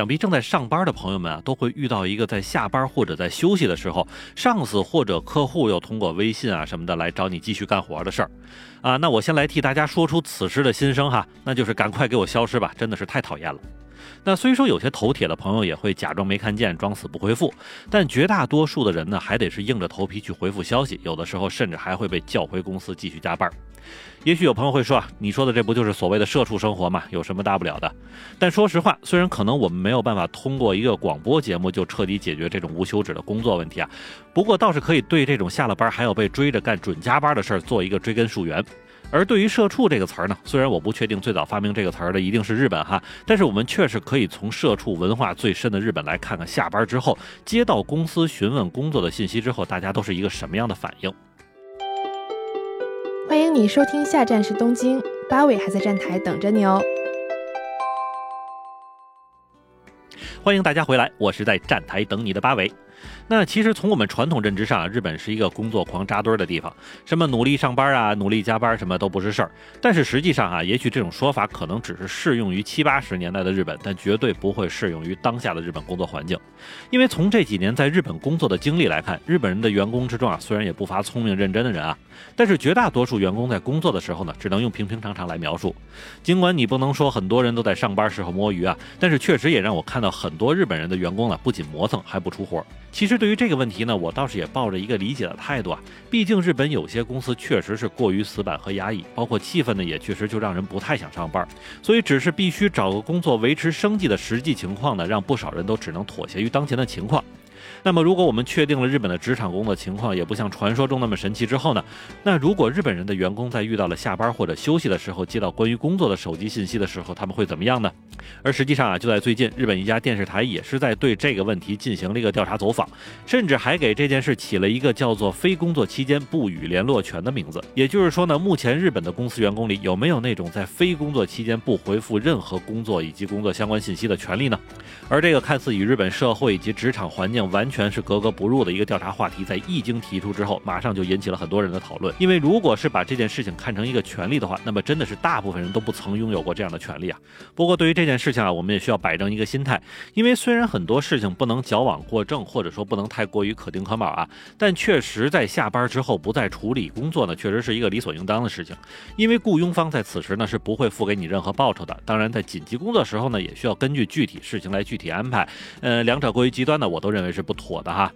想必正在上班的朋友们啊，都会遇到一个在下班或者在休息的时候，上司或者客户又通过微信啊什么的来找你继续干活的事儿啊。那我先来替大家说出此时的心声哈，那就是赶快给我消失吧，真的是太讨厌了。那虽说有些头铁的朋友也会假装没看见，装死不回复，但绝大多数的人呢，还得是硬着头皮去回复消息，有的时候甚至还会被叫回公司继续加班。也许有朋友会说啊，你说的这不就是所谓的社畜生活吗？有什么大不了的？但说实话，虽然可能我们没有办法通过一个广播节目就彻底解决这种无休止的工作问题啊，不过倒是可以对这种下了班还要被追着干准加班的事儿做一个追根溯源。而对于“社畜”这个词儿呢，虽然我不确定最早发明这个词儿的一定是日本哈，但是我们确实可以从社畜文化最深的日本来看看，下班之后接到公司询问工作的信息之后，大家都是一个什么样的反应。欢迎你收听，下站是东京，八尾还在站台等着你哦。欢迎大家回来，我是在站台等你的八尾。那其实从我们传统认知上，日本是一个工作狂扎堆的地方，什么努力上班啊，努力加班什么都不是事儿。但是实际上啊，也许这种说法可能只是适用于七八十年代的日本，但绝对不会适用于当下的日本工作环境。因为从这几年在日本工作的经历来看，日本人的员工之中啊，虽然也不乏聪明认真的人啊，但是绝大多数员工在工作的时候呢，只能用平平常常来描述。尽管你不能说很多人都在上班时候摸鱼啊，但是确实也让我看到很多日本人的员工呢，不仅磨蹭还不出活。其实对于这个问题呢，我倒是也抱着一个理解的态度啊。毕竟日本有些公司确实是过于死板和压抑，包括气氛呢，也确实就让人不太想上班。所以，只是必须找个工作维持生计的实际情况呢，让不少人都只能妥协于当前的情况。那么，如果我们确定了日本的职场工作情况也不像传说中那么神奇之后呢？那如果日本人的员工在遇到了下班或者休息的时候，接到关于工作的手机信息的时候，他们会怎么样呢？而实际上啊，就在最近，日本一家电视台也是在对这个问题进行了一个调查走访，甚至还给这件事起了一个叫做“非工作期间不予联络权”的名字。也就是说呢，目前日本的公司员工里有没有那种在非工作期间不回复任何工作以及工作相关信息的权利呢？而这个看似与日本社会以及职场环境完全是格格不入的一个调查话题，在一经提出之后，马上就引起了很多人的讨论。因为如果是把这件事情看成一个权利的话，那么真的是大部分人都不曾拥有过这样的权利啊。不过对于这件事情啊，我们也需要摆正一个心态，因为虽然很多事情不能矫枉过正，或者说不能太过于可丁可卯啊，但确实在下班之后不再处理工作呢，确实是一个理所应当的事情。因为雇佣方在此时呢是不会付给你任何报酬的。当然，在紧急工作时候呢，也需要根据具体事情来具体安排。呃，两者过于极端呢，我都认为是是不妥的哈。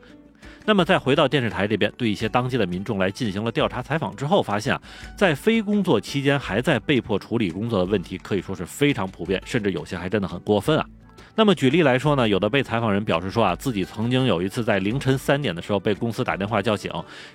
那么再回到电视台这边，对一些当街的民众来进行了调查采访之后，发现啊，在非工作期间还在被迫处理工作的问题，可以说是非常普遍，甚至有些还真的很过分啊。那么举例来说呢，有的被采访人表示说啊，自己曾经有一次在凌晨三点的时候被公司打电话叫醒，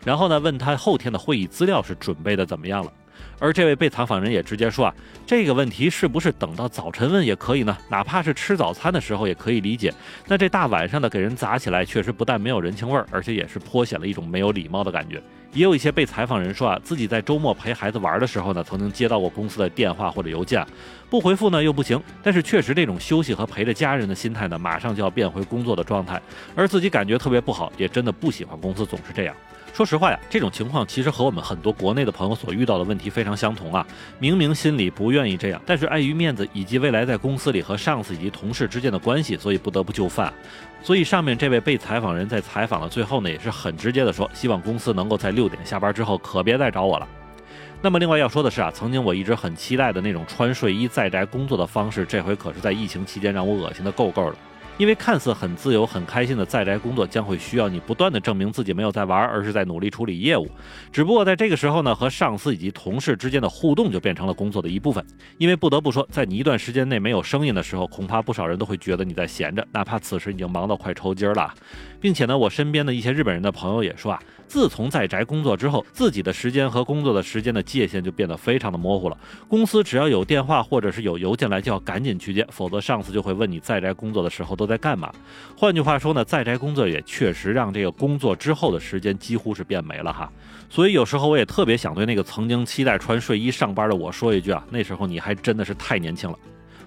然后呢问他后天的会议资料是准备的怎么样了。而这位被采访人也直接说啊，这个问题是不是等到早晨问也可以呢？哪怕是吃早餐的时候也可以理解。那这大晚上的给人砸起来，确实不但没有人情味儿，而且也是颇显了一种没有礼貌的感觉。也有一些被采访人说啊，自己在周末陪孩子玩的时候呢，曾经接到过公司的电话或者邮件，不回复呢又不行。但是确实这种休息和陪着家人的心态呢，马上就要变回工作的状态，而自己感觉特别不好，也真的不喜欢公司总是这样。说实话呀，这种情况其实和我们很多国内的朋友所遇到的问题非常相同啊。明明心里不愿意这样，但是碍于面子以及未来在公司里和上司以及同事之间的关系，所以不得不就范。所以上面这位被采访人在采访的最后呢，也是很直接的说，希望公司能够在六点下班之后可别再找我了。那么另外要说的是啊，曾经我一直很期待的那种穿睡衣在宅工作的方式，这回可是在疫情期间让我恶心的够够了。因为看似很自由、很开心的在宅工作，将会需要你不断的证明自己没有在玩，而是在努力处理业务。只不过在这个时候呢，和上司以及同事之间的互动就变成了工作的一部分。因为不得不说，在你一段时间内没有声音的时候，恐怕不少人都会觉得你在闲着，哪怕此时已经忙到快抽筋了。并且呢，我身边的一些日本人的朋友也说啊，自从在宅工作之后，自己的时间和工作的时间的界限就变得非常的模糊了。公司只要有电话或者是有邮件来，就要赶紧去接，否则上司就会问你在宅工作的时候都在干嘛。换句话说呢，在宅工作也确实让这个工作之后的时间几乎是变没了哈。所以有时候我也特别想对那个曾经期待穿睡衣上班的我说一句啊，那时候你还真的是太年轻了。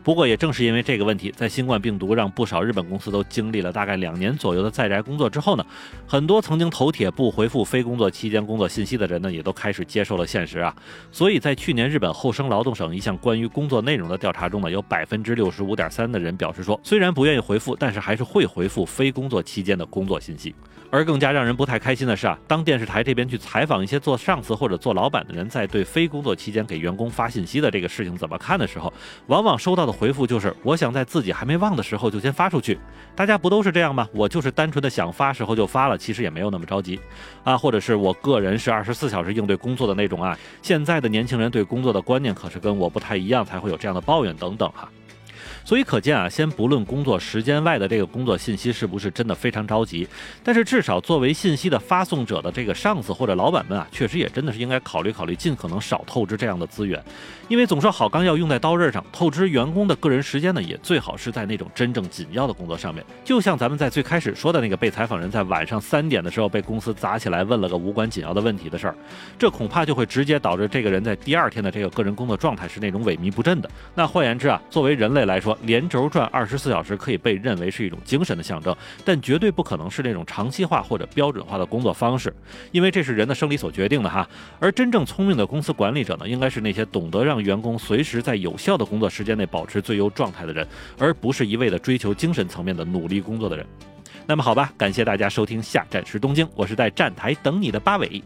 不过也正是因为这个问题，在新冠病毒让不少日本公司都经历了大概两年左右的在宅工作之后呢，很多曾经头铁不回复非工作期间工作信息的人呢，也都开始接受了现实啊。所以在去年日本厚生劳动省一项关于工作内容的调查中呢，有百分之六十五点三的人表示说，虽然不愿意回复，但是还是会回复非工作期间的工作信息。而更加让人不太开心的是啊，当电视台这边去采访一些做上司或者做老板的人，在对非工作期间给员工发信息的这个事情怎么看的时候，往往收到的回复就是：我想在自己还没忘的时候就先发出去。大家不都是这样吗？我就是单纯的想发时候就发了，其实也没有那么着急啊。或者是我个人是二十四小时应对工作的那种啊。现在的年轻人对工作的观念可是跟我不太一样，才会有这样的抱怨等等哈。所以可见啊，先不论工作时间外的这个工作信息是不是真的非常着急，但是至少作为信息的发送者的这个上司或者老板们啊，确实也真的是应该考虑考虑，尽可能少透支这样的资源。因为总说好钢要用在刀刃上，透支员工的个人时间呢，也最好是在那种真正紧要的工作上面。就像咱们在最开始说的那个被采访人在晚上三点的时候被公司砸起来问了个无关紧要的问题的事儿，这恐怕就会直接导致这个人在第二天的这个个人工作状态是那种萎靡不振的。那换言之啊，作为人类来说，连轴转二十四小时可以被认为是一种精神的象征，但绝对不可能是那种长期化或者标准化的工作方式，因为这是人的生理所决定的哈。而真正聪明的公司管理者呢，应该是那些懂得让员工随时在有效的工作时间内保持最优状态的人，而不是一味的追求精神层面的努力工作的人。那么好吧，感谢大家收听下站时东京，我是在站台等你的八尾，